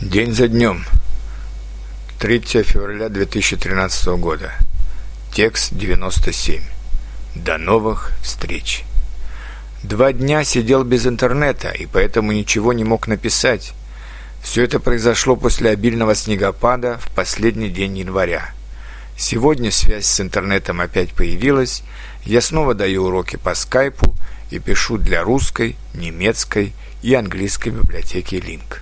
День за днем. 3 февраля 2013 года. Текст 97. До новых встреч. Два дня сидел без интернета, и поэтому ничего не мог написать. Все это произошло после обильного снегопада в последний день января. Сегодня связь с интернетом опять появилась. Я снова даю уроки по скайпу и пишу для русской, немецкой и английской библиотеки Link.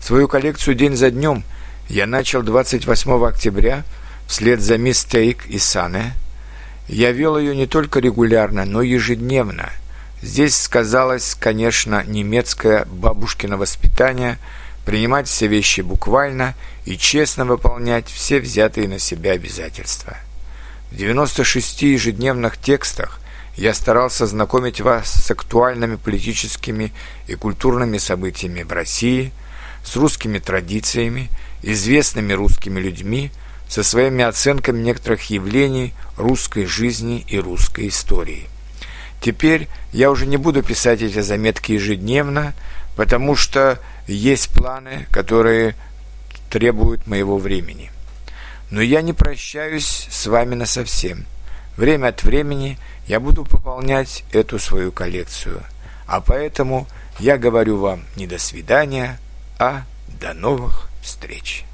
Свою коллекцию день за днем я начал 28 октября вслед за Мистейк и Сане. Я вел ее не только регулярно, но ежедневно. Здесь сказалось, конечно, немецкое бабушкино воспитание принимать все вещи буквально и честно выполнять все взятые на себя обязательства. В 96 ежедневных текстах я старался знакомить вас с актуальными политическими и культурными событиями в России – с русскими традициями, известными русскими людьми, со своими оценками некоторых явлений русской жизни и русской истории. Теперь я уже не буду писать эти заметки ежедневно, потому что есть планы, которые требуют моего времени. Но я не прощаюсь с вами насовсем. Время от времени я буду пополнять эту свою коллекцию. А поэтому я говорю вам не до свидания, а до новых встреч!